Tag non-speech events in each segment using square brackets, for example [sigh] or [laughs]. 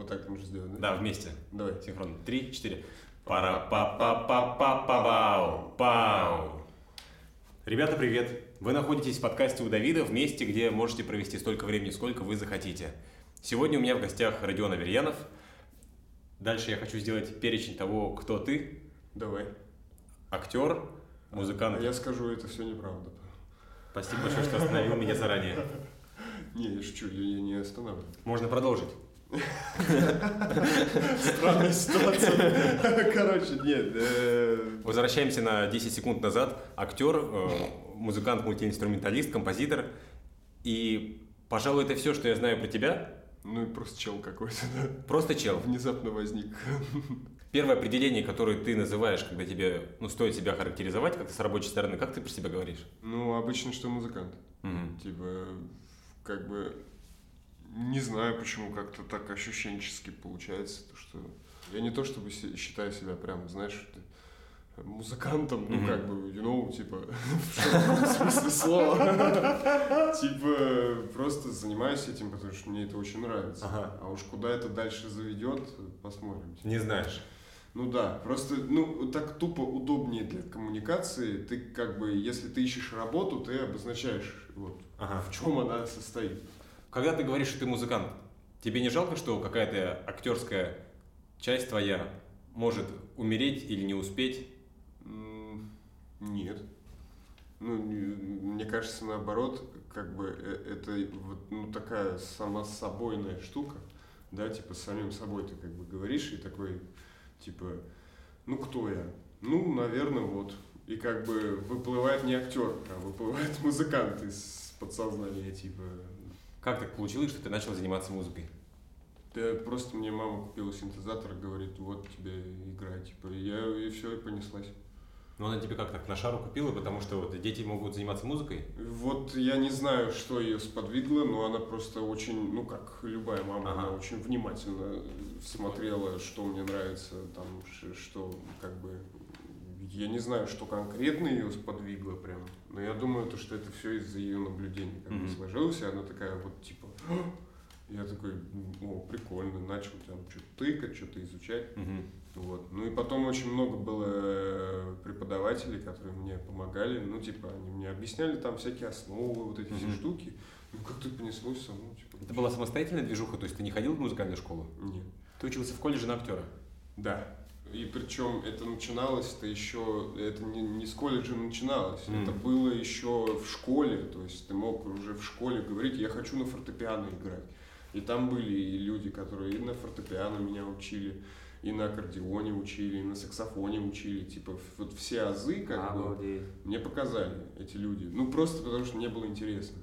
Вот так нужно сделать, да? Да, вместе. Давай. Синхронно. Три, четыре. пара па па па па па бау пау Ребята, привет! Вы находитесь в подкасте у Давида в месте, где можете провести столько времени, сколько вы захотите. Сегодня у меня в гостях Родион Аверьянов. Дальше я хочу сделать перечень того, кто ты. Давай. Актер, музыкант. А я скажу, это все неправда. Спасибо большое, что остановил меня заранее. [laughs] Не, я шучу, я не останавливаю. Можно продолжить. Странная ситуация. Короче, нет. э, Возвращаемся на 10 секунд назад. Актер, э, музыкант, мультиинструменталист, композитор. И, пожалуй, это все, что я знаю про тебя. Ну и просто чел какой-то, да. Просто чел. Внезапно возник. Первое определение, которое ты называешь, когда тебе, ну, стоит себя характеризовать как-то с рабочей стороны, как ты про себя говоришь? Ну, обычно, что музыкант. Мгм. Типа, как бы, не знаю, почему как-то так ощущенчески получается, то, что я не то чтобы считаю себя прям, знаешь, ты музыкантом, ну, Мгм. как бы, you know, типа, [laughs] в смысле слова. Типа, просто занимаюсь этим, потому что мне это очень нравится. Ага. А уж куда это дальше заведет, посмотрим. Не знаешь. Ну да, просто, ну, так тупо удобнее для коммуникации. Ты как бы, если ты ищешь работу, ты обозначаешь, вот, Ага. в чем она состоит. Когда ты говоришь, что ты музыкант, тебе не жалко, что какая-то актерская часть твоя может умереть или не успеть? Нет. Ну, не- мне кажется, наоборот, как бы э, это вот ну, такая самособойная штука, да, типа с самим собой ты как бы говоришь и такой, типа, ну кто я? Ну, наверное, вот. И как бы выплывает не актер, а выплывает [laughs] музыкант из подсознания, типа. Как так получилось, что ты начал заниматься музыкой? Да просто мне мама купила синтезатор, говорит, вот тебе играй, типа, и я и все, и понеслась. Ну, она тебе как так на шару купила, потому что вот дети могут заниматься музыкой? Вот я не знаю, что ее сподвигло, но она просто очень, ну как любая мама, Ага. она очень внимательно смотрела, что мне нравится, там, что как бы, я не знаю, что конкретно ее сподвигло прям, но я думаю, то, что это все из-за ее наблюдений как бы Мгм. сложилось, и она такая вот типа, я такой, о, прикольно, начал там что-то тыкать, что-то изучать. Мгм. Вот. Ну и потом очень много было э, преподавателей, которые мне помогали. Ну, типа, они мне объясняли там всякие основы, вот эти все Мгм. штуки. Ну, как-то понеслось само, типа. Это была самостоятельная движуха, то есть ты не ходил в музыкальную школу? Нет. Ты учился в колледже на актера? Да. И причем это начиналось-то еще, это не, не с колледжа начиналось, Мгм. это было еще в школе, то есть ты мог уже в школе говорить, я хочу на фортепиано играть. И там были и люди, которые и на фортепиано меня учили, и на аккордеоне учили, и на саксофоне учили, типа вот все азы как бы мне показали эти люди. Ну просто потому что мне было интересно.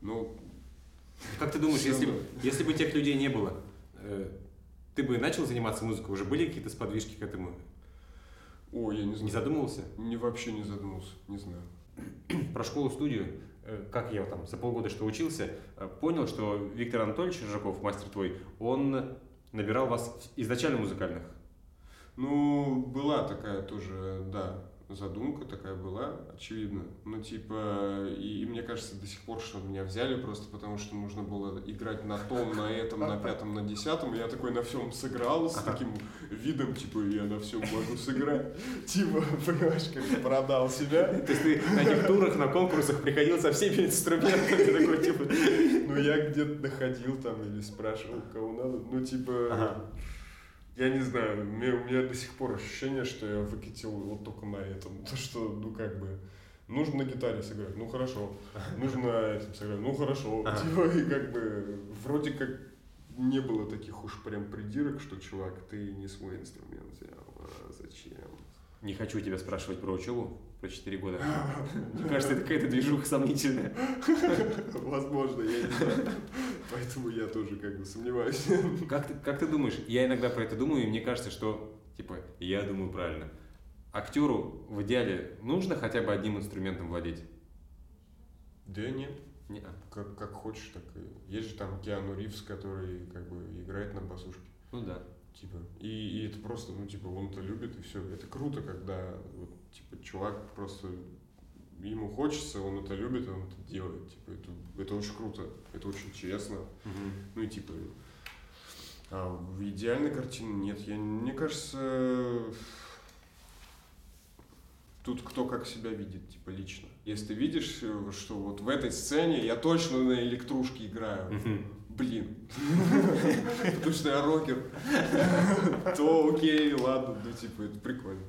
Ну, Как ты думаешь, если, если бы тех людей не было, э, ты бы начал заниматься музыкой? Уже были какие-то сподвижки к этому? ой, я не Не знаю. задумывался? Не вообще не задумался, не знаю. [clears throat] Про школу-студию, э, как я там за полгода что учился, э, понял, что Виктор Анатольевич Рыжаков, мастер твой, он набирал вас изначально музыкальных. Ну, была такая тоже, да, задумка такая была, очевидно. Ну, типа, и, и мне кажется, до сих пор, что меня взяли просто потому, что нужно было играть на том, на этом, на пятом, на десятом. Я такой на всем сыграл с таким видом, типа, я на всем могу сыграть. Типа, [laughs] понимаешь, как продал себя. То есть ты на этих турах, на конкурсах приходил со всеми инструментами, такой типа... Ну, я где-то доходил там или спрашивал, кого надо. Ну, типа. Я не знаю, у меня, у меня до сих пор ощущение, что я выкатил вот только на этом. [laughs] То, что, ну, как бы, нужно на гитаре сыграть, ну, хорошо. Нужно на этом сыграть, ну, хорошо. Типа, и как бы, вроде как не было таких уж прям придирок, что, чувак, ты не свой инструмент взял, а зачем? Не хочу тебя спрашивать про учебу, про 4 года. Мне кажется, это какая-то движуха сомнительная. Возможно, я не знаю. Поэтому я тоже как бы сомневаюсь. Как ты, как ты думаешь? Я иногда про это думаю, и мне кажется, что, типа, я думаю правильно. Актеру в идеале нужно хотя бы одним инструментом владеть? Да нет. Не. Как, как хочешь, так и... Есть же там Киану Ривз, который как бы играет на басушке. Ну да. Типа, и, и это просто, ну, типа, он это любит, и все. Это круто, когда, вот, типа, чувак просто ему хочется, он это любит, он это делает. Типа, это, это очень круто, это очень честно. Ну и типа, А в идеальной картине нет. Я, мне кажется, тут кто как себя видит, типа лично. Если ты видишь, что вот в этой сцене я точно на электрушке играю, блин, потому что я рокер, то окей, ладно, ну типа это прикольно.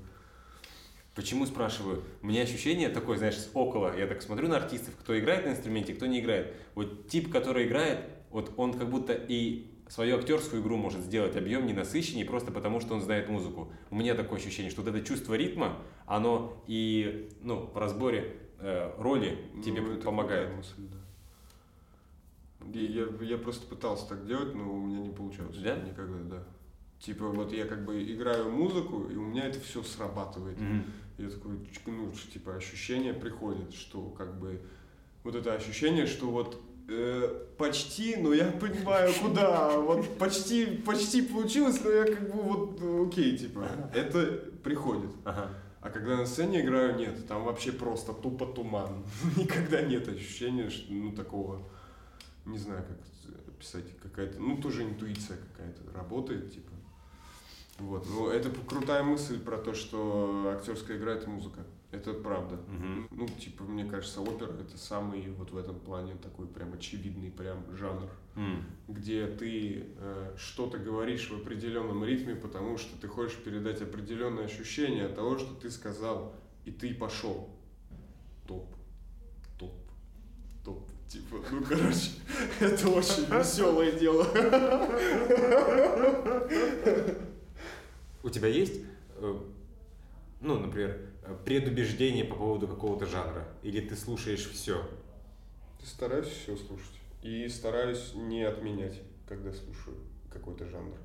Почему спрашиваю? У меня ощущение такое, знаешь, около. Я так смотрю на артистов, кто играет на инструменте, кто не играет. Вот тип, который играет, вот он как будто и свою актерскую игру может сделать объемнее, насыщеннее, просто потому что он знает музыку. У меня такое ощущение, что вот это чувство ритма, оно и ну, в разборе э, роли тебе Ну, помогает. мысль, да. И Я, я просто пытался так делать, но у меня не получалось. Да? Никогда, да. Типа вот я как бы играю музыку, и у меня это все срабатывает. Мгм. Я такой, ну, типа, ощущение приходит, что как бы вот это ощущение, что вот э, почти, но я понимаю, куда, вот почти, почти получилось, но я как бы вот, ну, окей, типа, это приходит. Ага. А когда на сцене играю, нет, там вообще просто тупо туман. [laughs] Никогда нет ощущения, что, ну, такого, не знаю, как это описать, какая-то, ну, тоже интуиция какая-то работает, типа. Вот, ну, это крутая мысль про то, что актерская игра – это музыка. Это правда. Мгм. Ну, типа, мне кажется, опера – это самый вот в этом плане такой прям очевидный прям жанр М. где ты э, что-то говоришь в определенном ритме, потому что ты хочешь передать определенное ощущение от того, что ты сказал, и ты пошел. Топ, топ, топ. Типа, ну, короче, [laughs] это очень веселое дело. У тебя есть, э, ну, например, предубеждение по поводу какого-то жанра? Или ты слушаешь все? Стараюсь все слушать. И стараюсь не отменять, когда слушаю какой-то жанр.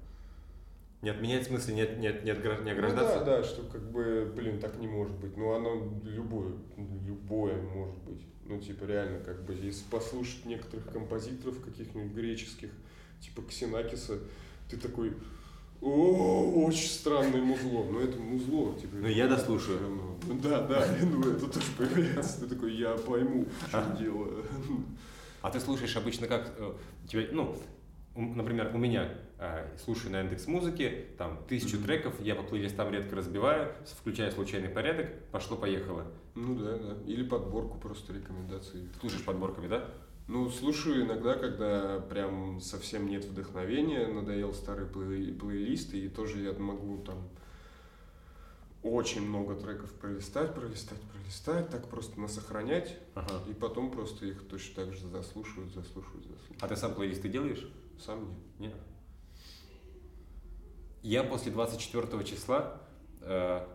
Не отменять в смысле, не, от- не, от- не, Ну ограждаться? да, да, что как бы, блин, так не может быть. Ну, оно любое, любое может быть. Ну, типа, реально, как бы, если послушать некоторых композиторов каких-нибудь греческих, типа Ксенакиса, ты такой, о, очень странное музло. Ну, это музло, типа. Ну, это я дослушаю. Ну, Да, да, [laughs] ну, это тоже появляется. Ты такой, я пойму, чем дело. А ты слушаешь обычно как э, тебе, ну, например, у меня слушаю на индекс музыки, там тысячу Мгм. треков, я по плейлистам редко разбиваю, включаю случайный порядок, пошло-поехало. Ну, да, да. Или подборку просто рекомендаций. Слушаешь подборками, да? Ну, слушаю иногда, когда прям совсем нет вдохновения, надоел старый плей- плейлист, и тоже я могу там очень много треков пролистать, пролистать, пролистать, так просто насохранять, Ага. и потом просто их точно так же заслушивать, заслушивать, заслушивать. А ты сам плейлисты делаешь? Сам нет. Нет. Я после 24 числа, э,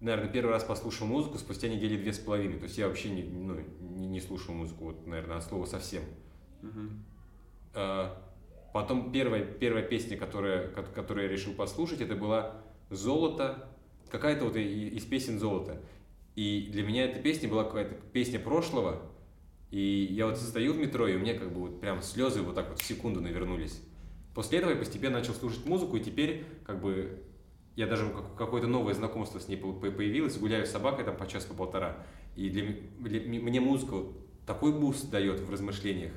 наверное, первый раз послушал музыку спустя недели две с половиной. То есть я вообще не, ну, не, не слушал музыку, вот, наверное, от слова совсем. Э, Потом первая, первая песня, которая, ко- которую я решил послушать, это была «Золото», какая-то вот из песен «Золото». И для меня эта песня была какая-то песня прошлого, и я вот стою в метро, и у меня как бы вот прям слезы вот так вот в секунду навернулись. После этого я постепенно начал слушать музыку, и теперь как бы я даже как- какое-то новое знакомство с ней по- по- появилось, гуляю с собакой там по час, по полтора. И для, для мне музыка вот такой буст дает в размышлениях.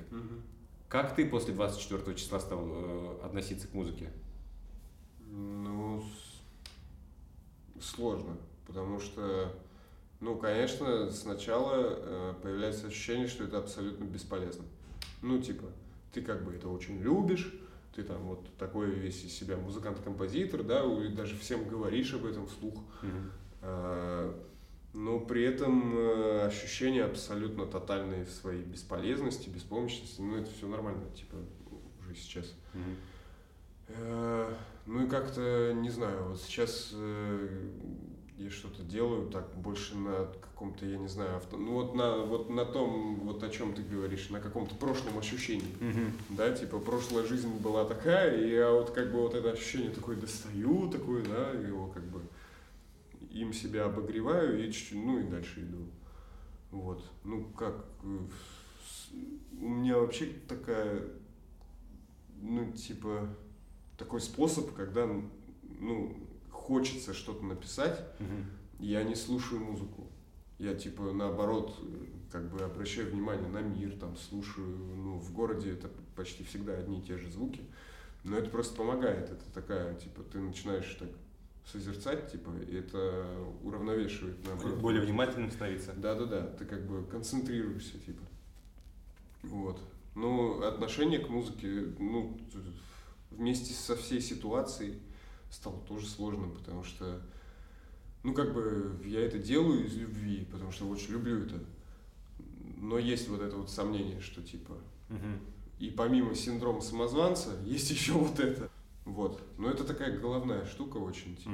Как ты после 24 числа стал э, относиться к музыке? Ну, с- сложно, потому что, ну, конечно, сначала э, появляется ощущение, что это абсолютно бесполезно. Ну, типа, ты как бы это очень любишь, ты там вот такой весь из себя музыкант-композитор, да, и даже всем говоришь об этом вслух. А, Но при этом э, ощущение абсолютно тотальной своей бесполезности, беспомощности, ну это все нормально, типа, уже сейчас. Э, Ну и как-то, не знаю, вот сейчас э, я что-то делаю так больше на каком-то, я не знаю, авто... ну вот на, вот на том, вот о чем ты говоришь, на каком-то прошлом ощущении. Да, типа прошлая жизнь была такая, и я вот как бы вот это ощущение такое достаю, такое, да, его как бы им себя обогреваю и чуть-чуть, ну и дальше иду. Вот. Ну как, э, у меня вообще такая, ну типа, такой способ, когда, ну, хочется что-то написать, я не слушаю музыку. Я типа наоборот как бы обращаю внимание на мир, там слушаю, ну в городе это почти всегда одни и те же звуки, Но это просто помогает. Это такая, типа, ты начинаешь так созерцать, типа, и это уравновешивает наоборот. Более внимательным становиться. Да-да-да, ты как бы концентрируешься, типа. Вот. Ну, отношение к музыке, ну, вместе со всей ситуацией стало тоже сложным, потому что, ну, как бы я это делаю из любви, потому что очень люблю это. Но есть вот это вот сомнение, что типа... И помимо синдрома самозванца, [laughs] есть еще вот это. Вот. Но это такая головная штука очень, типа.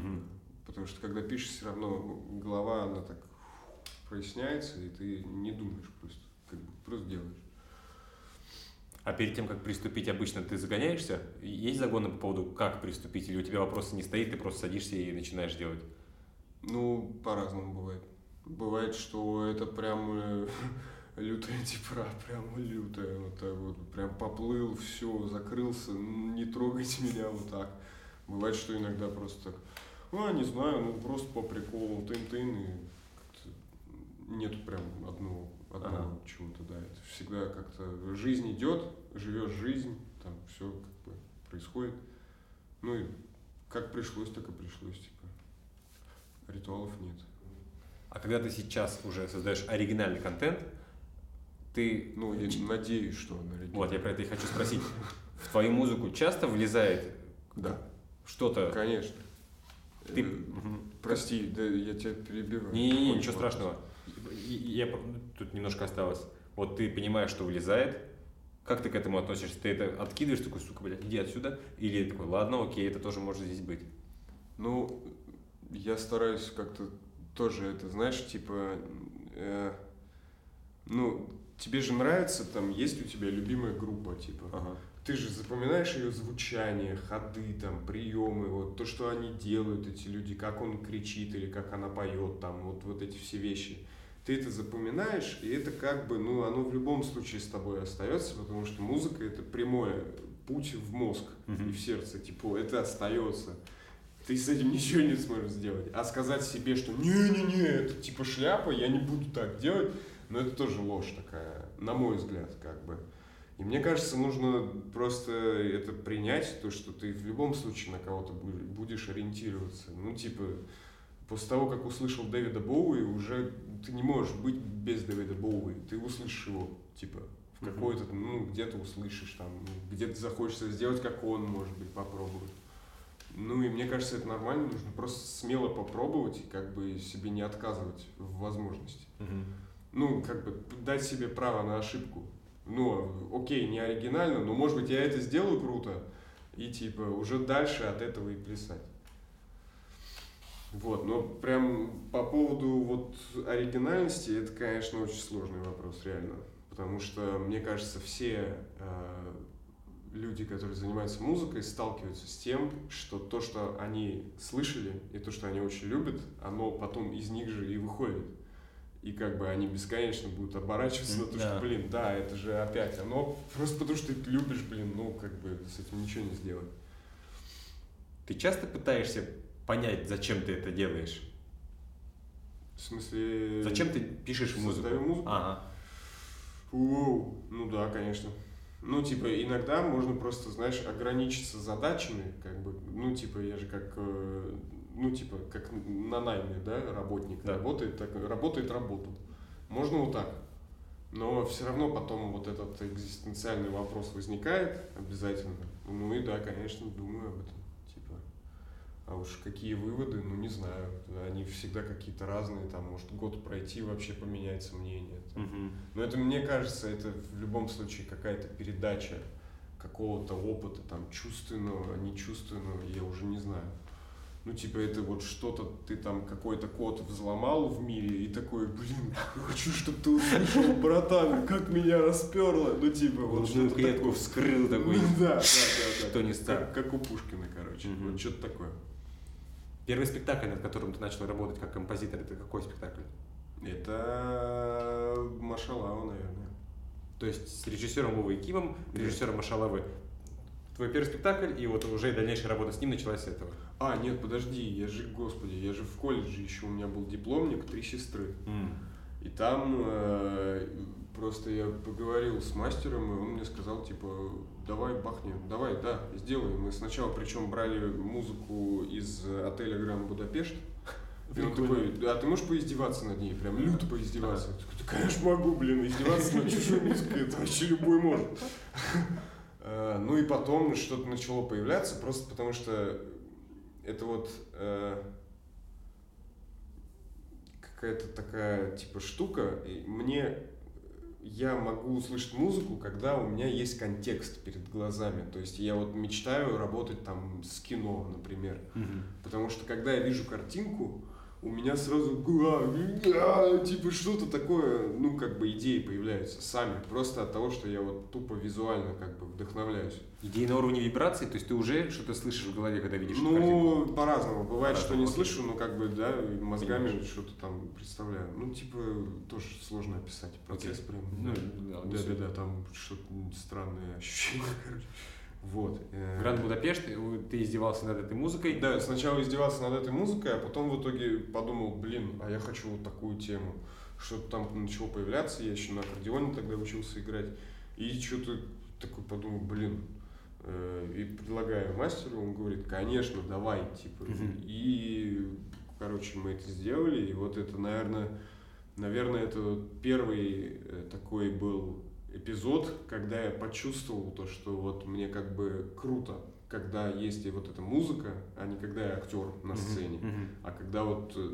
Потому что когда пишешь, все равно голова, она так проясняется, и ты не думаешь просто, как бы просто делаешь. А перед тем, как приступить, обычно ты загоняешься? Есть загоны по поводу, как приступить? Или у тебя вопроса не стоит, ты просто садишься и начинаешь делать? Ну, по-разному бывает. Бывает, что это прям э, [laughs] лютая типра, [laughs] прям лютая. Вот так вот. Прям поплыл, все, закрылся, не трогайте [laughs] меня вот так. Бывает, что иногда просто так, а, не знаю, ну просто по приколу, тын-тын, и нету прям одного одного ага. чего-то, да. Это всегда как-то жизнь идет, живешь жизнь, там все как бы происходит. Ну и как пришлось, так и пришлось, типа. Ритуалов нет. А когда ты сейчас уже создаешь оригинальный контент, ты... Ну, я надеюсь, что он оригинальный. Вот, я про это и хочу спросить. В твою музыку часто влезает да. что-то... Конечно. Ты... Э, прости, да, я тебя перебиваю. Не-не-не, ничего страшного я, тут немножко осталось. Вот ты понимаешь, что влезает, как ты к этому относишься? Ты это откидываешь, такой, сука, блядь, иди отсюда? Или такой, ладно, окей, это тоже может здесь быть? Ну, я стараюсь как-то тоже это, знаешь, типа, э, ну, тебе же нравится, там, есть у тебя любимая группа, типа, ага. ты же запоминаешь ее звучание, ходы, там, приемы, вот то, что они делают, эти люди, как он кричит или как она поет, там, вот, вот эти все вещи ты это запоминаешь, и это как бы, ну, оно в любом случае с тобой остается, потому что музыка это прямой путь в мозг mm-hmm. и в сердце, типа, это остается. Ты с этим [laughs] ничего не сможешь сделать. А сказать себе, что не-не-не, это типа шляпа, я не буду так делать, но это тоже ложь такая, на мой взгляд, как бы. И мне кажется, нужно просто это принять, то, что ты в любом случае на кого-то будешь ориентироваться. Ну, типа, после того, как услышал Дэвида Боуи, уже ты не можешь быть без Дэвида Боуи. Ты услышишь его, типа, в какой-то, ну, где-то услышишь, там, где-то захочется сделать, как он, может быть, попробовать. Ну и мне кажется, это нормально, нужно просто смело попробовать и как бы себе не отказывать в возможности. Ну, как бы дать себе право на ошибку. Ну, окей, не оригинально, но может быть я это сделаю круто, и типа уже дальше от этого и плясать. Вот, но прям по поводу вот оригинальности, это, конечно, очень сложный вопрос, реально. Потому что, мне кажется, все э, люди, которые занимаются музыкой, сталкиваются с тем, что то, что они слышали, и то, что они очень любят, оно потом из них же и выходит. И как бы они бесконечно будут оборачиваться на то, что, блин, да, это же опять оно, просто потому что ты любишь, блин, ну, как бы с этим ничего не сделать. Ты часто пытаешься понять, зачем ты это делаешь? В смысле... Зачем ты пишешь музыку? музыку? Ага. Уоу. Ну да, конечно. Ну, типа, иногда можно просто, знаешь, ограничиться задачами, как бы, ну, типа, я же как, э, ну, типа, как на найме, да, работник да. работает, так, работает, работал. Можно вот так. Но все равно потом вот этот экзистенциальный вопрос возникает обязательно. Ну и да, конечно, думаю об этом. А уж какие выводы, ну не знаю. Они всегда какие-то разные, там может год пройти, вообще поменяется мнение. Угу. Но это, мне кажется, это в любом случае какая-то передача какого-то опыта, там, чувственного, нечувственного, я уже не знаю. Ну, типа, это вот что-то, ты там какой-то код взломал в мире и такой, блин, [laughs] хочу, чтобы ты услышал, братан, как меня расперло. Ну, типа, вот что-то клетку такое. вскрыл такой. [laughs] Да, да, да. да. Что не стал. Как, у Пушкина, короче. Вот что-то такое. Первый спектакль, над которым ты начал работать как композитор, это какой спектакль? Это Машалава, наверное. То есть с режиссером Вовой Кимом, режиссером Машалавы, твой первый спектакль, и вот уже дальнейшая работа с ним началась с этого. А, нет, подожди, я же, господи, я же в колледже еще, у меня был дипломник «Три сестры». Mm. И там э, просто я поговорил с мастером, и он мне сказал, типа, давай бахнем, давай, да, сделаем. Мы сначала причем брали музыку из отеля Гранд Будапешт, [laughs] и он такой, а ты можешь поиздеваться над ней? Прям люто поиздеваться. Я такой, конечно могу, блин, издеваться над чужой музыкой, это вообще любой может. [laughs] Э, ну и потом что-то начало появляться, просто потому что это вот э, какая-то такая типа штука. И мне я могу услышать музыку, когда у меня есть контекст перед глазами. То есть я вот мечтаю работать там с кино, например. Мгм. Потому что когда я вижу картинку, у меня сразу типа что-то такое, ну как бы идеи появляются сами, просто от того, что я вот тупо визуально как бы вдохновляюсь. Идеи на уровне вибрации, то есть ты уже что-то слышишь в голове, когда видишь? Ну, по-разному. Бывает, что не слышу, но как бы, да, мозгами что-то там представляю. Ну, типа, тоже сложно описать. Процесс прям. Ну, да. да, Да, там что-то странное ощущение, [laughs] короче. Вот. э, Гранд Будапешт, ты издевался над этой музыкой. Да, сначала издевался над этой музыкой, а потом в итоге подумал, блин, а я хочу вот такую тему. Что-то там начало появляться, я еще на аккордеоне тогда учился играть. И что-то такой подумал, блин, э, и предлагаю мастеру, он говорит, конечно, давай, типа. И, короче, мы это сделали, и вот это, наверное, наверное, это первый э, такой был эпизод, когда я почувствовал то, что вот мне как бы круто, когда есть и вот эта музыка, а не когда я актер на сцене, мгм. а когда вот э,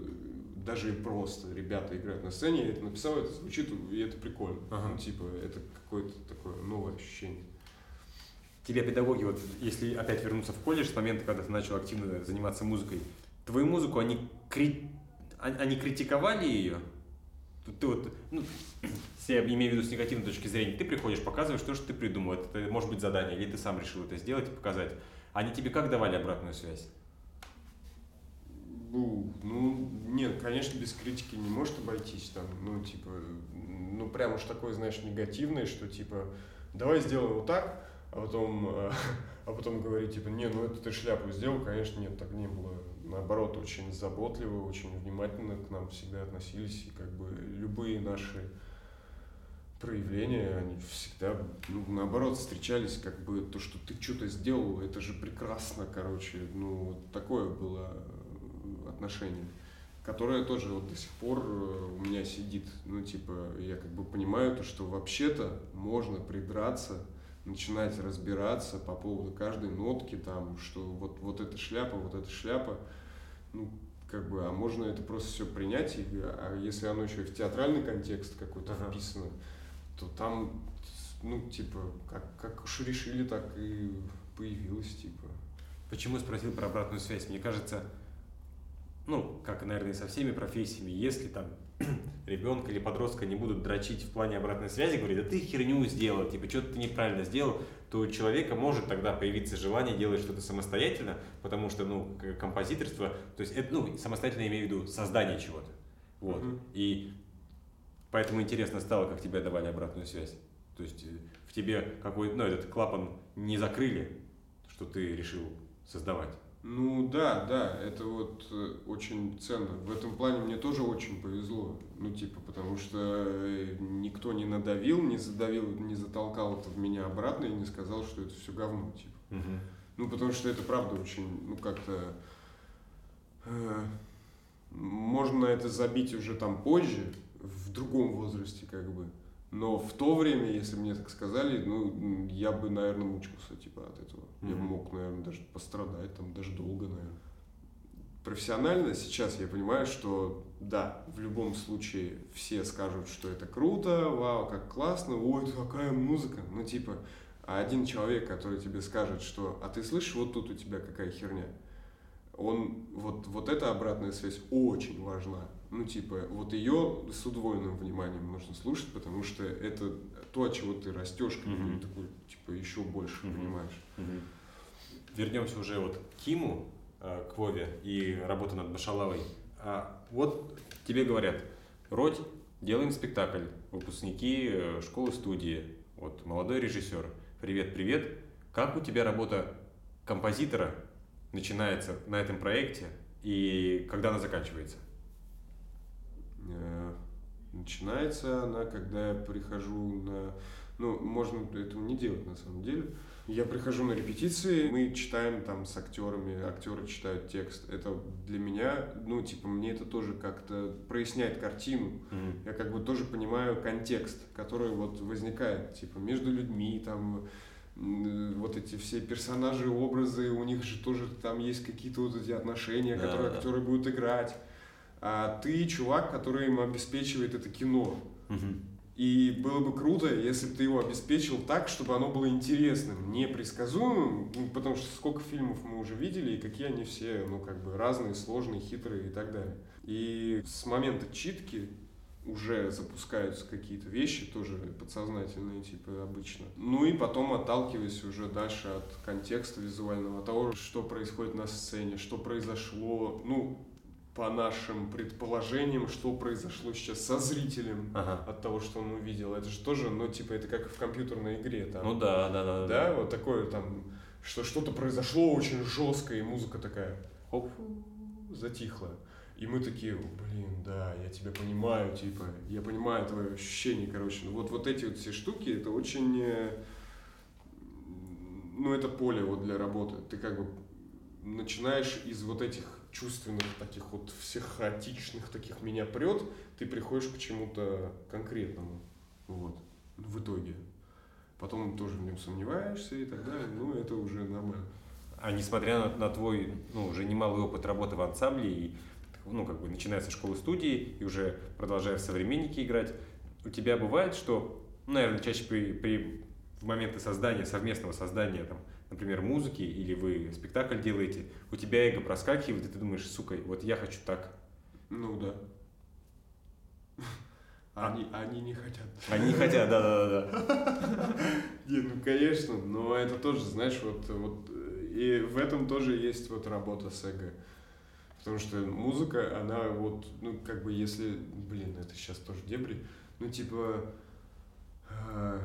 даже и просто ребята играют на сцене, я это написал, это звучит, и это прикольно. Ага. Ну, типа, это какое-то такое новое ощущение. Тебя педагоги, вот если опять вернуться в колледж с момента, когда ты начал активно заниматься музыкой, твою музыку, они, кри- они они критиковали ее? Ты, вот, ну, я имею в виду с негативной точки зрения, ты приходишь, показываешь то, что ты придумал. Это может быть задание, или ты сам решил это сделать и показать. Они тебе как давали обратную связь? Ну, нет, конечно, без критики не может обойтись там, ну, типа, ну, прям уж такое, знаешь, негативное, что, типа, давай сделаем вот так, а потом, [laughs] а потом говорить, типа, не, ну, это ты шляпу сделал, конечно, нет, так не было. Наоборот, очень заботливо, очень внимательно к нам всегда относились, и, как бы, любые наши проявления, они всегда, ну, наоборот, встречались, как бы, то, что ты что-то сделал, это же прекрасно, короче, ну, вот такое было э, отношение, которое тоже вот до сих пор э, у меня сидит, ну, типа, я как бы понимаю то, что вообще-то можно придраться, начинать разбираться по поводу каждой нотки, там, что вот, вот эта шляпа, вот эта шляпа, ну, как бы, а можно это просто все принять, и, а если оно еще и в театральный контекст какой-то Ага. вписано, то там, ну, типа, как, как уж решили, так и появилось, типа. Почему спросил про обратную связь? Мне кажется, ну, как, наверное, со всеми профессиями, если там [clears throat] ребенка или подростка не будут дрочить в плане обратной связи, говорить, да ты херню сделал, типа, что-то ты неправильно сделал, то у человека может тогда появиться желание делать что-то самостоятельно, потому что, ну, композиторство, то есть, это, ну, самостоятельно я имею в виду создание чего-то. Вот. Мгм. И поэтому интересно стало, как тебе давали обратную связь. То есть э, в тебе какой, ну, этот клапан не закрыли, что ты решил создавать. Ну да, да, это вот э, очень ценно. В этом плане мне тоже очень повезло. Ну, типа, потому что э, никто не надавил, не задавил, не затолкал это в меня обратно и не сказал, что это все говно, типа. Ну, потому что это правда очень, ну, как-то... э, можно это забить уже там позже, в другом возрасте, как бы. Но в то время, если мне так сказали, ну, я бы, наверное, мучился, типа, от этого. Я бы Мгм. мог, наверное, даже пострадать, там, даже долго, наверное. Профессионально сейчас я понимаю, что да, в любом случае все скажут, что это круто, вау, как классно, ой, какая музыка. Ну, типа, а один человек, который тебе скажет, что, а ты слышишь, вот тут у тебя какая херня, он, вот, вот эта обратная связь очень важна. Ну, типа, вот ее с удвоенным вниманием нужно слушать, потому что это то, от чего ты растешь, бы, Мгм. такой, типа, еще больше Мгм. понимаешь. Вернемся уже вот к Киму, э, к Вове и работу над Башалавой. А вот тебе говорят, Родь, делаем спектакль, выпускники э, школы-студии, вот молодой режиссер, привет-привет, как у тебя работа композитора начинается на этом проекте и когда она заканчивается? Э, Начинается она, когда я прихожу на... Ну, можно этого не делать на самом деле. Я прихожу на репетиции, мы читаем там с актерами, актеры читают текст. Это для меня, ну, типа, мне это тоже как-то проясняет картину. Мгм. Я как бы тоже понимаю контекст, который вот возникает, типа, между людьми, там, вот эти все персонажи, образы, у них же тоже там есть какие-то вот эти отношения, Да, которые да. актеры будут играть. А ты чувак, который им обеспечивает это кино. Мгм. И было бы круто, если бы ты его обеспечил так, чтобы оно было интересным, непредсказуемым, ну, потому что сколько фильмов мы уже видели, и какие они все, ну, как бы разные, сложные, хитрые и так далее. И с момента читки уже запускаются какие-то вещи, тоже подсознательные, типа, обычно. Ну и потом отталкиваясь уже дальше от контекста визуального, от того, что происходит на сцене, что произошло, ну, по нашим предположениям, что произошло сейчас со зрителем, Ага. от того, что он увидел. Это же тоже, ну, типа, это как в компьютерной игре. Там, Ну да, да, да. да, вот такое там, что что-то произошло очень жестко, и музыка такая, оп, затихла. И мы такие, блин, да, я тебя понимаю, типа, я понимаю твое ощущение, короче. Ну, вот, вот эти вот все штуки, это очень, э, ну, это поле вот для работы. Ты как бы начинаешь из вот этих чувственных, таких вот всех хаотичных, таких меня прет, ты приходишь к чему-то конкретному. Вот. Ну, В итоге. Потом тоже в нем сомневаешься и так далее. Ну, это уже нормально. А несмотря на, на твой, ну, уже немалый опыт работы в ансамбле и, ну, как бы, начиная со школы студии и уже продолжая в современники играть, у тебя бывает, что, ну, наверное, чаще при, при в моменты создания, совместного создания, там, например, музыки, или вы спектакль делаете, у тебя эго проскакивает, и ты думаешь, сука, вот я хочу так. Ну, да. [laughs] Они, они не хотят. Они не хотят, да-да-да. [laughs] Не, ну конечно, но это тоже, знаешь, вот, вот и в этом тоже есть вот работа с эго. Потому что музыка, она вот, ну, как бы если, блин, это сейчас тоже дебри, ну, типа, э,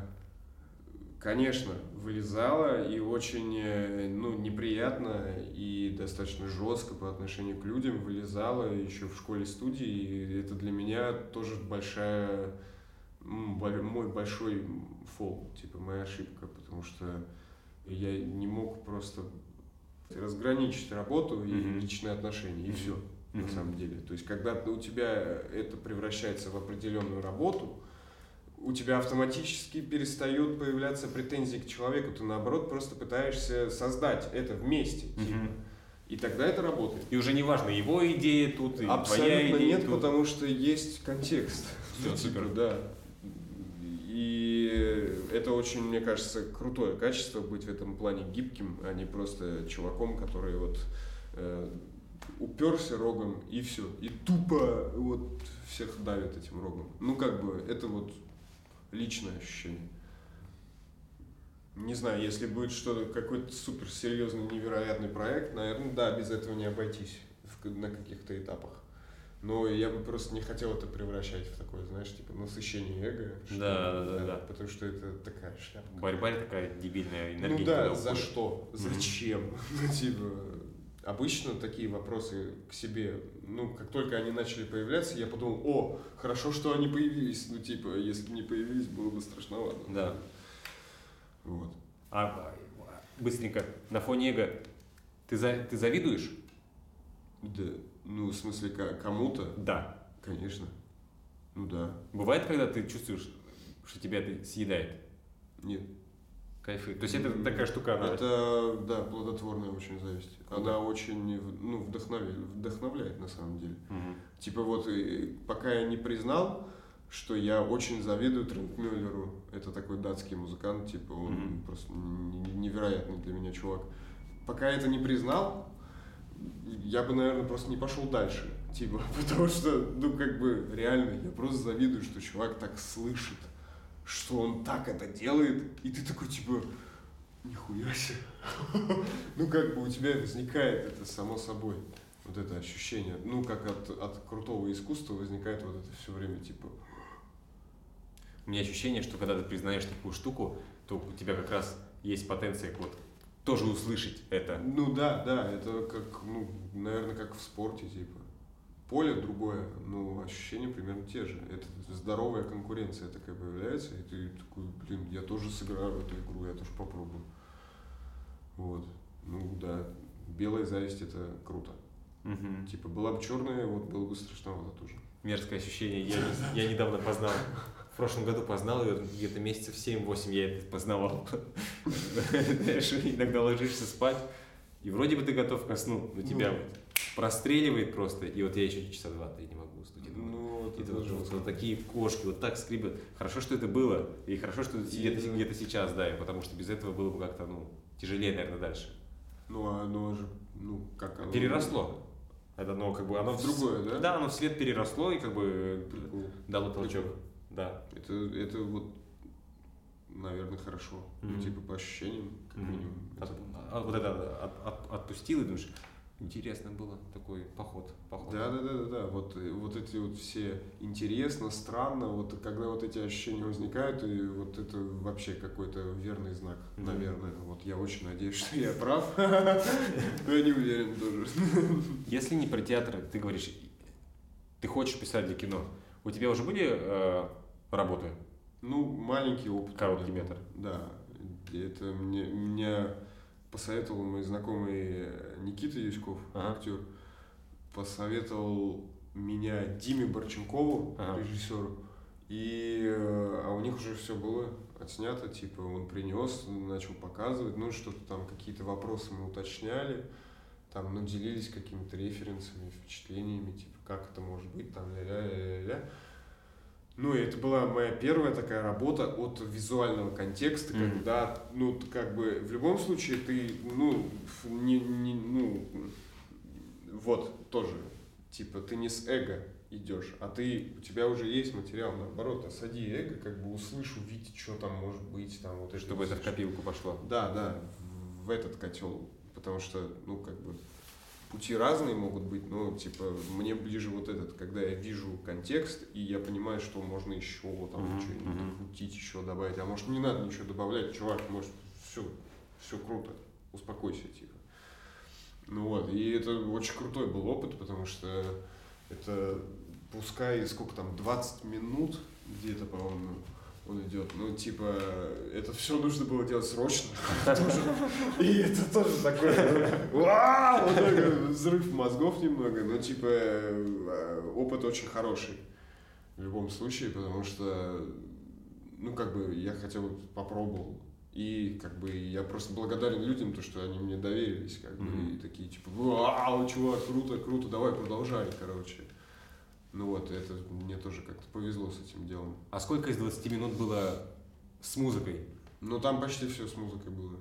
конечно, вылезала и очень, э, ну, неприятно и достаточно жестко по отношению к людям вылезала еще в школе-студии, и это для меня тоже большая, мой большой фол, типа моя ошибка, потому что я не мог просто разграничить работу и Мгм. личные отношения, и все, на Мгм. самом деле. То есть, когда у тебя это превращается в определенную работу, у тебя автоматически перестает появляться претензии к человеку, ты наоборот просто пытаешься создать это вместе. типа. Мгм. И тогда это работает. И уже не важно, его идея тут, и твоя Абсолютно идея нет, тут. потому что есть контекст. Всё, Ну, типа. Да. И это очень, мне кажется, крутое качество быть в этом плане гибким, а не просто чуваком, который вот э, уперся рогом и все. И тупо вот всех давит этим рогом. Ну, как бы, это вот личное ощущение. Не знаю, если будет что-то, какой-то суперсерьезный, невероятный проект, наверное, да, без этого не обойтись в- на каких-то этапах. Но я бы просто не хотел это превращать в такое, знаешь, типа насыщение эго. что- Да, да, да, да. Потому что это такая шляпка. Борьба такая дебильная энергия. Ну да, за уходит. что? Зачем? [laughs] Ну, типа, обычно такие вопросы к себе, ну, как только они начали появляться, я подумал, о, хорошо, что они появились. Ну, типа, если бы не появились, было бы страшновато. Да. Вот. А быстренько, на фоне эго, ты, за, ты завидуешь? Да, ну, в смысле, ко- кому-то, Да. конечно. Ну да. Бывает, когда ты чувствуешь, что тебя это съедает? Нет. Кайфы. То есть это такая штука, она... Это, да, плодотворная очень зависть. Она очень, ну, вдохновляет, вдохновляет на самом деле. Мгм. Типа вот, э, пока я не признал, что я очень завидую Трент Мюллеру. Это такой датский музыкант, типа он Мгм. просто невероятный для меня чувак. Пока я это не признал, я бы, наверное, просто не пошел дальше. Типа, [laughs] потому что, ну, как бы, реально, я просто завидую, что чувак так слышит, что он так это делает, и ты такой, типа, нихуя себе. [laughs] Ну, как бы у тебя возникает это само собой, вот это ощущение. Ну, как от, от крутого искусства возникает вот это все время, типа, У меня ощущение, что когда ты признаешь такую штуку, то у тебя как раз есть потенция вот тоже услышать это. ну да, да, это как, ну, наверное, как в спорте, типа. Поле другое, но ощущения примерно те же. Это здоровая конкуренция такая появляется, и ты такой, блин, я тоже сыграю в эту игру, я тоже попробую. Вот. Ну да, белая зависть это круто. Мгм. Типа была бы черная, вот было бы страшновато тоже. Мерзкое ощущение. Я, я недавно познал. В прошлом году познал где-то месяцев 7-8 я это познавал. [laughs] Знаешь, иногда ложишься спать, и вроде бы ты готов ко сну, но тебя Ну. вот простреливает просто, и вот я еще часа два-три не могу уснуть. Ну, вот И это вот, жестко. вот такие кошки вот так скрипят. Хорошо, что это было, и хорошо, что это где-то где-то сейчас, да, и потому что без этого было бы как-то, ну, тяжелее, наверное, дальше. Ну, а оно же, ну, как оно? Переросло. Это, ну, как бы оно... В другое, да? Да, оно в свет переросло и как бы Прикол. дало толчок. Прикол. Да. Это, это вот, наверное, хорошо. Ну, Мгм. типа по ощущениям, как Мгм. минимум. От- Это- а вот это от- от- отпустил и думаешь, интересно было такой поход. поход. Да, да, да, да, да. Вот, э, вот эти вот все интересно, странно, вот когда вот эти ощущения возникают, и вот это вообще какой-то верный знак, наверное. Вот я очень надеюсь, что я прав, [laughs] но я не уверен тоже. Если не про театр, ты говоришь, ты хочешь писать для кино. У тебя уже были э, работы? Ну, маленький опыт. Короткий метр. Да. Это мне, меня посоветовал мой знакомый Никита Юськов, Ага. актер, посоветовал меня Диме Борченкову, Ага. режиссеру. И, э, а у них уже все было отснято, типа он принес, начал показывать, ну что-то там, какие-то вопросы мы уточняли, там, ну, делились какими-то референсами, впечатлениями, типа, как это может быть, там, ля-ля-ля-ля. Ну, и это была моя первая такая работа от визуального контекста, Мгм. когда, ну, как бы, в любом случае ты, ну, не, не, ну, вот, тоже, типа, ты не с эго идешь, а ты, у тебя уже есть материал, наоборот, осади эго, как бы услышь, увидеть, что там может быть, там, вот Чтобы это в копилку пошло. Да, да, в этот котел, потому что, ну, как бы, пути разные могут быть, но, типа, мне ближе вот этот, когда я вижу контекст, и я понимаю, что можно еще там Мгм, что-нибудь мгм. докрутить, еще добавить, а может, не надо ничего добавлять, чувак, может, все, все круто, успокойся, типа. Ну вот, и это очень крутой был опыт, потому что это, пускай, сколько там, 20 минут где-то, по-моему, он идет. Ну, типа, это все нужно было делать срочно. [laughs] И это тоже такое, ну, вау, такой взрыв мозгов немного, но, типа, э, опыт очень хороший в любом случае, потому что, ну, как бы, я хотя бы попробовал. И как бы я просто благодарен людям, то, что они мне доверились, как бы, и такие, типа, вау, чувак, круто, круто, давай, продолжай, короче. Ну вот, это мне тоже как-то повезло с этим делом. А сколько из 20 минут было с музыкой? Ну, там почти все с музыкой было.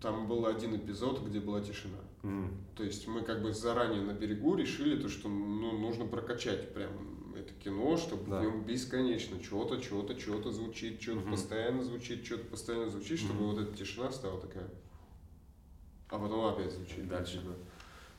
Там был один эпизод, где была тишина. М. То есть мы как бы заранее на берегу решили, то, что ну, нужно прокачать прям это кино, чтобы Да. в нем бесконечно что-то, что-то, что-то звучит, что-то Мгм. постоянно звучит, что-то постоянно звучит, чтобы Мгм. вот эта тишина стала такая. А потом опять звучит. Дальше. типа.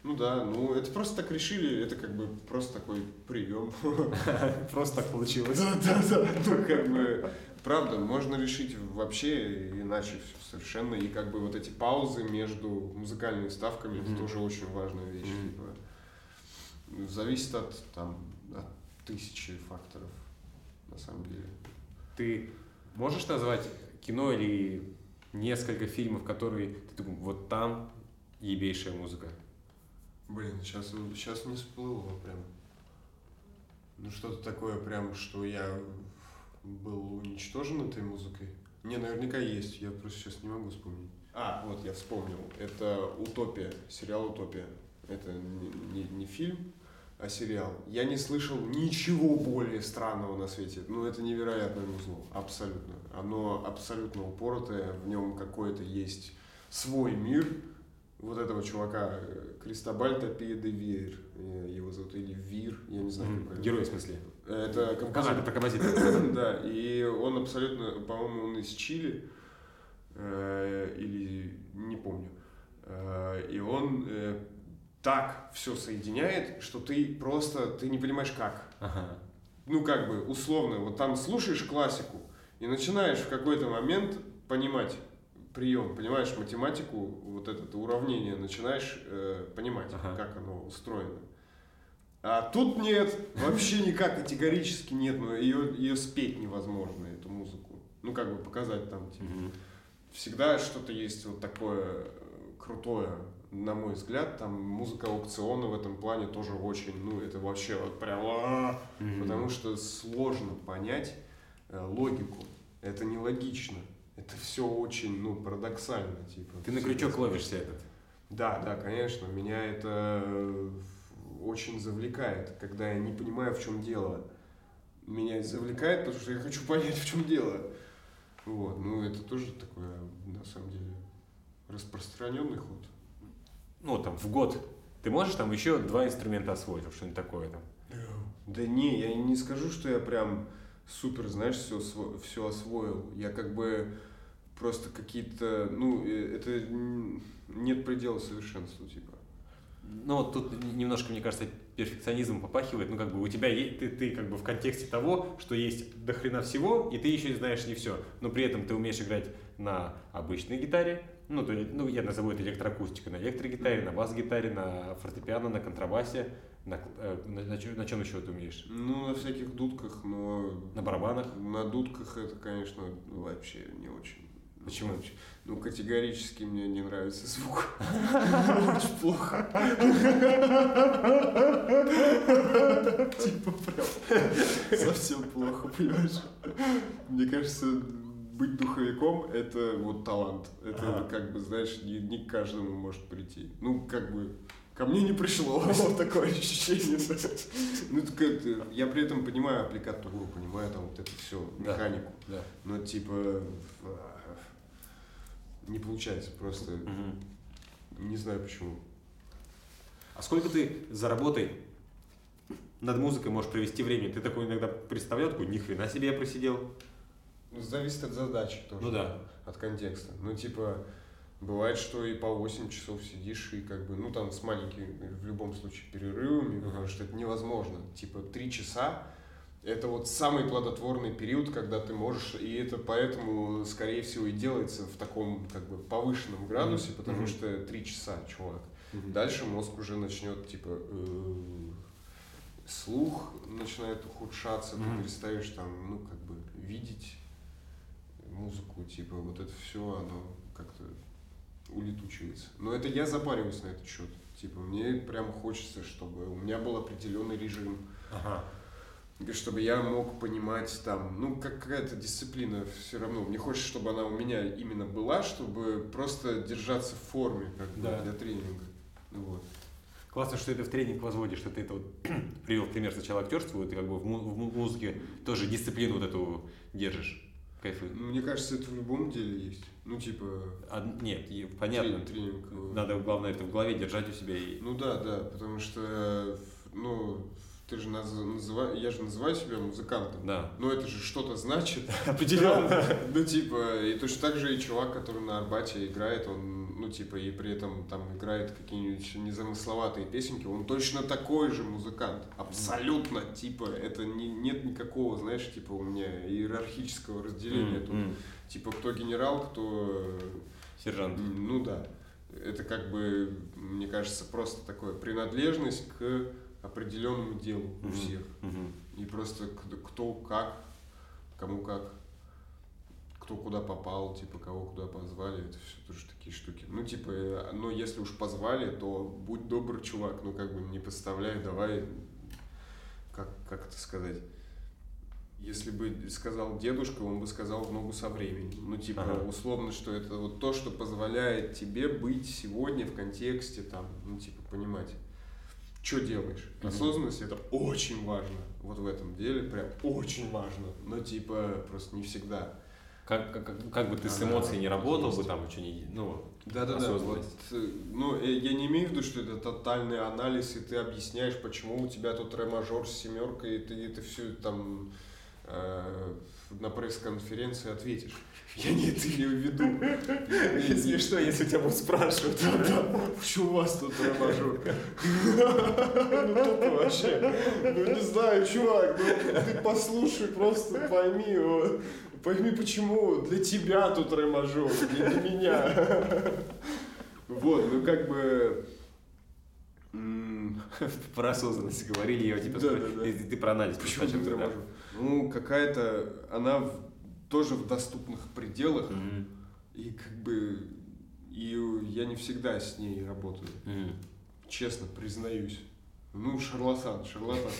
Ну да, ну это просто так решили, это как бы просто такой прием. [laughs] Просто так получилось. Да, да, да. Ну, как бы, правда, можно решить вообще иначе совершенно. И как бы вот эти паузы между музыкальными ставками, это тоже очень важная вещь. Типа. Зависит от, там, от тысячи факторов, на самом деле. Ты можешь назвать кино или несколько фильмов, которые ты думаешь, вот там ебейшая музыка? Блин, сейчас, сейчас не всплыло прям. Ну что-то такое прям, что я был уничтожен этой музыкой. Не, наверняка есть, я просто сейчас не могу вспомнить. А, вот я вспомнил. Это «Утопия», сериал «Утопия». Это не, не- не фильм, а сериал. Я не слышал ничего более странного на свете. Ну, это невероятное музло, абсолютно. Оно абсолютно упоротое, в нем какой-то есть свой мир, вот этого чувака э, Кристобаль Топия де Вир, э, его зовут, или Вир, я не знаю, как Мгм. правильно. Герой, в смысле? Это А, композитор. это про композитора. Да, и он абсолютно, по-моему, он из Чили, э, или не помню. Э, и он э, так все соединяет, что ты просто, ты не понимаешь как. Ага. Ну, как бы, условно, вот там слушаешь классику и начинаешь в какой-то момент понимать прием, понимаешь математику, вот это уравнение, начинаешь э, понимать, Ага. как оно устроено. А тут нет, вообще никак, категорически нет, но ее, ее спеть невозможно, эту музыку. Ну, как бы показать там, типа. Всегда что-то есть вот такое э, крутое, на мой взгляд, там музыка аукциона в этом плане тоже очень, ну, это вообще вот прям, а, потому что сложно понять э, логику, это нелогично, это все очень, ну, парадоксально, типа. Ты на крючок ловишься этот. Да, да, конечно, меня это э, очень завлекает, когда я не понимаю, в чем дело. Меня это завлекает, потому что я хочу [laughs] понять, в чем дело. Вот, ну это тоже такое, на самом деле, распространенный ход. Ну, там, в год. Ты можешь там еще два инструмента освоить, что-нибудь такое там? Да не, я не скажу, что я прям супер, знаешь, все, все освоил. Я как бы просто какие-то, ну, э, это нет предела совершенству, типа. Ну, тут немножко, мне кажется, перфекционизм попахивает. Ну, как бы у тебя есть, ты, ты как бы в контексте того, что есть до хрена всего, и ты еще знаешь не все. Но при этом ты умеешь играть на обычной гитаре, ну, то, есть, ну я назову это электроакустика, на электрогитаре, на бас-гитаре, на фортепиано, на контрабасе, на, э, на, на, чё- на чем еще ты умеешь? Ну, на всяких дудках, но На барабанах? на дудках это, конечно, вообще не очень. Почему? Ну, категорически мне не нравится звук. [laughs] Очень плохо. Типа прям совсем плохо, понимаешь? Мне кажется, быть духовиком – это вот талант. Это как бы, знаешь, не, не к каждому может прийти. Ну, как бы, ко мне не пришло [laughs] вот такое [laughs] ощущение. Ну, это как-то- я при этом понимаю аппликатуру, понимаю там вот это все, механику. Да. Но типа а, не получается просто. Не знаю почему. А сколько ты за работой над музыкой можешь провести времени? Ты такой иногда представлял, такой, ни хрена себе я просидел. Ну, зависит от задачи тоже. Ну да. От контекста. Ну, типа, бывает, что и по 8 часов сидишь, и как бы, ну, там с маленькими, в любом случае, перерывами, Мгм. потому что это невозможно. Типа, 3 часа это вот самый плодотворный период, когда ты можешь, и это поэтому, скорее всего, и делается в таком, как бы, повышенном градусе, Мгм. потому Мгм. что 3 часа, чувак. Дальше мозг уже начнет, типа, э, слух начинает ухудшаться, Мгм. ты перестаешь там, ну, как бы, видеть музыку, типа, вот это все, оно как-то улетучивается. Но это я запариваюсь на этот счет. Типа, мне прям хочется, чтобы у меня был определенный режим, Ага. чтобы я мог понимать там, ну, как какая-то дисциплина все равно. Мне хочется, чтобы она у меня именно была, чтобы просто держаться в форме, как бы, Да. для тренинга. Вот. Классно, что ты в тренинг возводишь, что ты это вот привел пример сначала актерству, и ты как бы в, му- в му- музыке тоже дисциплину вот эту держишь. Кайфы. Ну, Мне кажется, это в любом деле есть. Ну, типа, А, нет, понятно. тренинг. тренинг, э, Надо, главное, это в голове держать у себя и... Ну да, да, потому что, ну, ты же наз- называ- я же называю себя музыкантом. Да. Но это же что-то значит. [laughs] [laughs] Определенно. Ну, типа, и точно так же и чувак, который на Арбате играет, он, ну, типа, и при этом там играет какие-нибудь незамысловатые песенки, он точно такой же музыкант. Абсолютно, типа, это не, нет никакого, знаешь, типа, у меня иерархического разделения. М, тут. Типа, кто генерал, кто Сержант. М, Ну да. Это как бы, мне кажется, просто такое принадлежность к определенному делу у Мгм. всех. Мгм. И просто кто как, кому как, кто куда попал, типа кого куда позвали, это все тоже такие штуки. Ну, типа, э, но если уж позвали, то будь добр, чувак, ну как бы не подставляй, давай, как, как это сказать. Если бы сказал дедушка, он бы сказал в ногу со временем. Ну, типа, Ага. условно, что это вот то, что позволяет тебе быть сегодня в контексте, там, ну, типа, понимать, что делаешь. Мгм. Осознанность это очень важно. Вот в этом деле прям очень важно. Но, типа, просто не всегда. Как, как, как- бы ты с эмоцией не работал бы есть. там, что не, ну, Да-да-да, вот, Осознанность. э, ну, э, я не имею в виду, что это тотальный анализ, и ты объясняешь, почему у тебя тут ре-мажор с семеркой, и ты это все там э, на пресс-конференции ответишь. Я не это имею в виду. [laughs] Если что, если тебя будут спрашивать. [laughs] Почему у вас тут ре-мажор? [laughs] Ну, тупо вообще. Ну, не знаю, чувак, ну, ты послушай, просто пойми, пойми, почему для тебя тут ре-мажор, не для меня. Вот, ну, как бы... [laughs] про осознанность говорили, я типа, Да, ты про анализ Почему да. торможу? Ну, какая-то, она тоже в доступных пределах, и как бы, и я не всегда с ней работаю, честно признаюсь. Ну, шарлатан, шарлатан.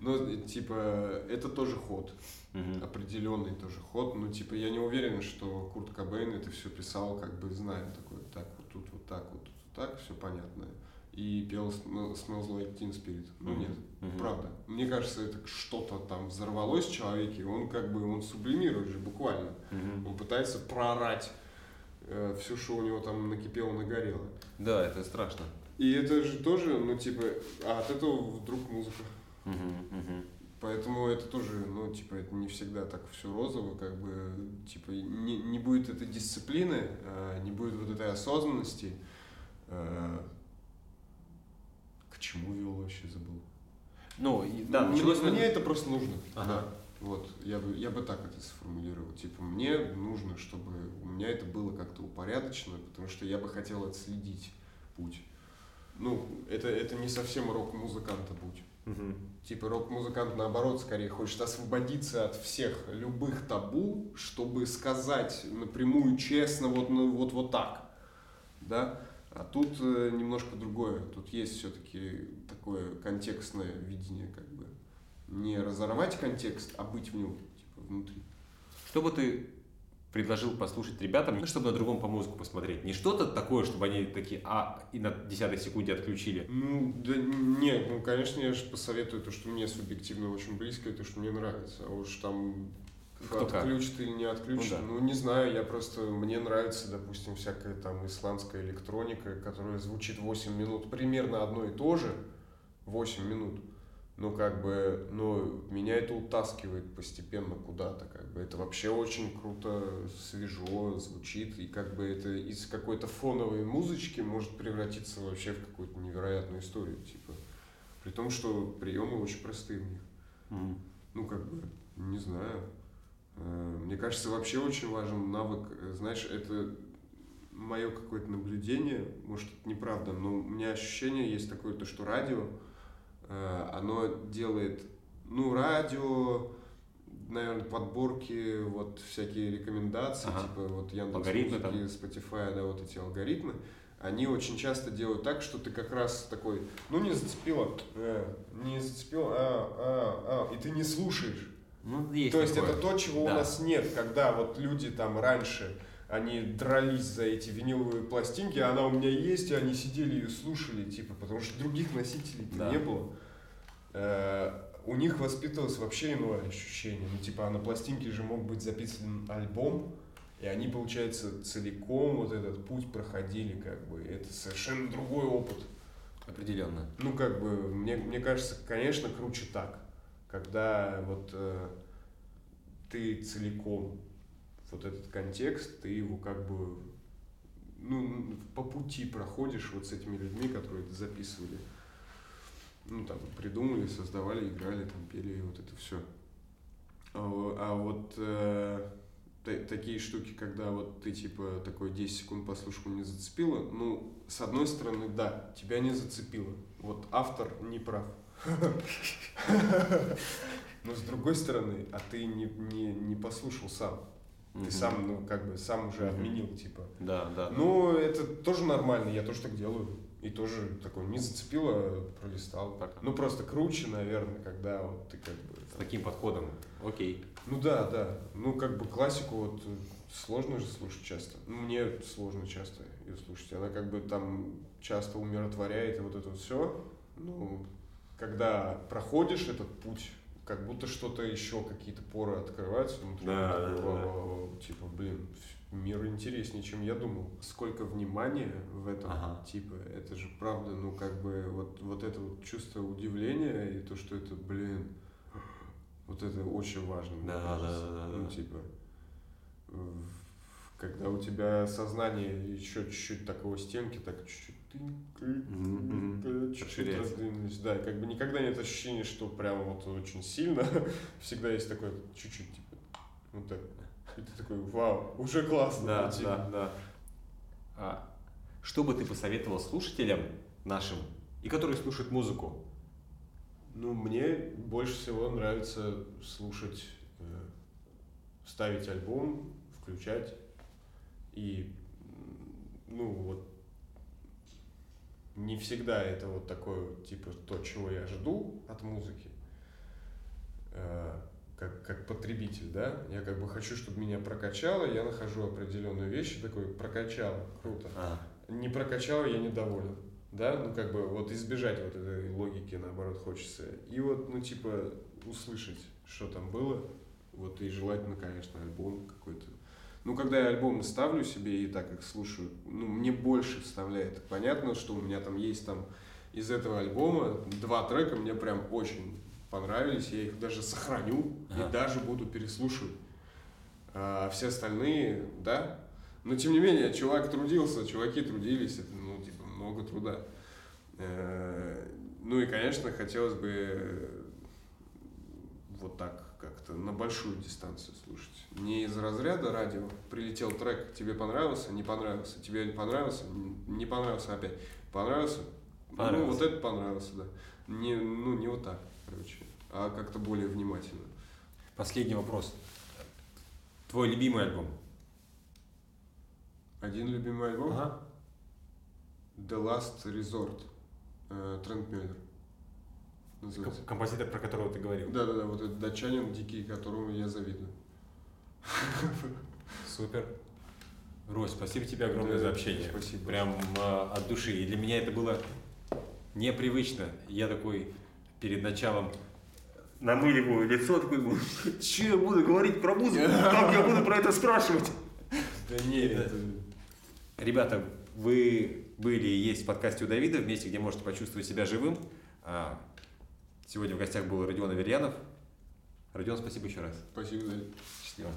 Но, типа, это тоже ход, Мгм. определенный тоже ход. Ну, типа, я не уверен, что Курт Кобейн это все писал, как бы, зная такой, так, вот тут вот так, вот тут вот так, все понятно. И пел Sm- Smells Like Teen Spirit. Ну, Мгм. нет, Мгм. правда. Мне кажется, это что-то там взорвалось в человеке, он как бы, он сублимирует же буквально. Мгм. Он пытается проорать все, что у него там накипело, нагорело. Да, это страшно. И это же тоже, ну, типа, а от этого вдруг музыка. Мгм. Мгм. Поэтому это тоже, ну, типа, это не всегда так все розово, как бы, типа, не, не будет этой дисциплины, а, не будет вот этой осознанности. а, К чему вел вообще забыл? Ну, и- да, мне, началось... мне это просто нужно. Ага. да. Вот, я бы, я бы так это сформулировал. Типа, мне нужно, чтобы у меня это было как-то упорядочено, потому что я бы хотел отследить путь. Ну, это, это не совсем рок-музыканта путь. Мгм. Типа рок-музыкант, наоборот, скорее хочет освободиться от всех любых табу, чтобы сказать напрямую, честно, вот, ну, вот, вот так. Да? А тут э, немножко другое. Тут есть все-таки такое контекстное видение, как бы. Не разорвать контекст, а быть в нем, типа, внутри. Что бы ты предложил послушать ребятам, ну, чтобы на другом по музыку посмотреть? Не что-то такое, чтобы они такие, а, и на десятой секунде отключили. Ну, да нет, ну, конечно, я же посоветую то, что мне субъективно очень близко, и то, что мне нравится. А уж там Кто как. отключит или не отключит, Ну ну, да. не знаю, я просто, мне нравится, допустим, всякая там исландская электроника, которая звучит 8 минут, примерно одно и то же, 8 минут, но как бы, ну, меня это утаскивает постепенно куда-то, как бы, это вообще очень круто, свежо звучит, и как бы это из какой-то фоновой музычки может превратиться вообще в какую-то невероятную историю, типа, при том, что приемы очень простые у них. Мгм. Ну, как бы, не знаю. Э, Мне кажется, вообще очень важен навык. Знаешь, это мое какое-то наблюдение, может, это неправда, но у меня ощущение есть такое, то, что радио, оно делает, ну, радио, наверное, подборки, вот всякие рекомендации, Ага. типа вот Яндекс Алгоритмы там. Spotify, да, вот эти алгоритмы, они очень часто делают так, что ты как раз такой, ну не зацепило, э, не зацепило, а, а, а, и ты не слушаешь. Ну, есть То есть такое. это то, чего Да. у нас нет, когда вот люди там раньше, они дрались за эти виниловые пластинки, она у меня есть, и они сидели ее слушали, типа, потому что других носителей Да. не было. Э, у них воспитывалось вообще иное ощущение. Ну, типа, а на пластинке же мог быть записан альбом, и они, получается, целиком вот этот путь проходили, как бы. Это совершенно другой опыт. Определенно. Ну, как бы, мне, мне кажется, конечно, круче так. Когда вот э, ты целиком вот этот контекст, ты его как бы ну, по пути проходишь вот с этими людьми, которые это записывали. Ну, там, придумали, создавали, играли, там, пели, вот это все. А, а вот э, та- такие штуки, когда вот ты, типа, такой 10 секунд послушал, не зацепило, ну, с одной стороны, да, тебя не зацепило. Вот автор не прав. [laughs] Но с другой стороны, а ты не, не, не послушал сам. Ты сам, ну, как бы, сам уже отменил, типа. Да, да. Ну, это тоже нормально, я тоже так делаю. И тоже такой, не зацепило, пролистал. Пока. Ну, просто круче, наверное, когда вот ты как бы... С таким подходом. Окей. Ну да, да. Ну, как бы классику вот сложно же слушать часто. Ну, мне сложно часто ее слушать. Она как бы там часто умиротворяет и вот это все. Ну, когда проходишь этот путь, как будто что-то еще, какие-то поры открываются внутри. Да, да, да. «Вау-вау-вау». Типа, блин, мир интереснее, чем я думал. Сколько внимания в этом, Ага. типа, это же правда, ну, как бы, вот, вот это вот чувство удивления и то, что это, блин, вот это очень важно. Да, да, да, да, Ну, да. типа, когда у тебя сознание еще чуть-чуть такого стенки, так чуть-чуть чуть-чуть раздвинулись. Да, как бы никогда нет ощущения, что прям вот очень сильно. [laughs] Всегда есть такое чуть-чуть, типа, вот так. И ты такой, вау, уже классно. Да, да, да. А, что бы ты посоветовал слушателям нашим и которые слушают музыку? Ну, мне больше всего нравится слушать, э, ставить альбом, включать. И, ну, вот, не всегда это вот такое, типа, то, чего я жду от музыки, э, как, как потребитель, да. Я как бы хочу, чтобы меня прокачало, я нахожу определенную вещь, такой, прокачало, круто. А, Не прокачало, я недоволен. Да, ну как бы вот избежать вот этой логики, наоборот, хочется. И вот, ну типа, услышать, что там было. Вот и желательно, конечно, альбом какой-то. Ну, когда я альбомы ставлю себе и так их слушаю, ну, мне больше вставляет. Понятно, что у меня там есть там из этого альбома два трека мне прям очень понравились, я их даже сохраню Ага. и даже буду переслушивать. А все остальные, да. Но тем не менее, чувак трудился, чуваки трудились, это, ну, типа, много труда. Э, Ну и, конечно, хотелось бы вот так как-то на большую дистанцию слушать. Не из разряда радио. Прилетел трек, тебе понравился, не понравился. Тебе понравился, н- не понравился опять. Понравился? Ну, Понравился. вот это понравился, да. Не, ну, не вот так, короче, а как-то более внимательно. последний вопрос. Твой любимый альбом? Один любимый альбом? Ага. The Last Resort. Э, Трент Мюллер. Называется. Ком- Композитор, про которого ты говорил. Да-да-да, вот этот датчанин дикий, которому я завидую. Супер. Рось, спасибо тебе огромное Да, за общение. спасибо. Прям а, от души. И для меня это было непривычно. Я такой перед началом намыливаю лицо, такой, думаю, что я буду говорить про музыку? Как я буду про это спрашивать? Да не, это... Ребята, вы были и есть в подкасте у Давида, в месте, где можете почувствовать себя живым. Сегодня в гостях был Родион Аверьянов. Родион, спасибо еще раз. Спасибо, Давид. Счастливо.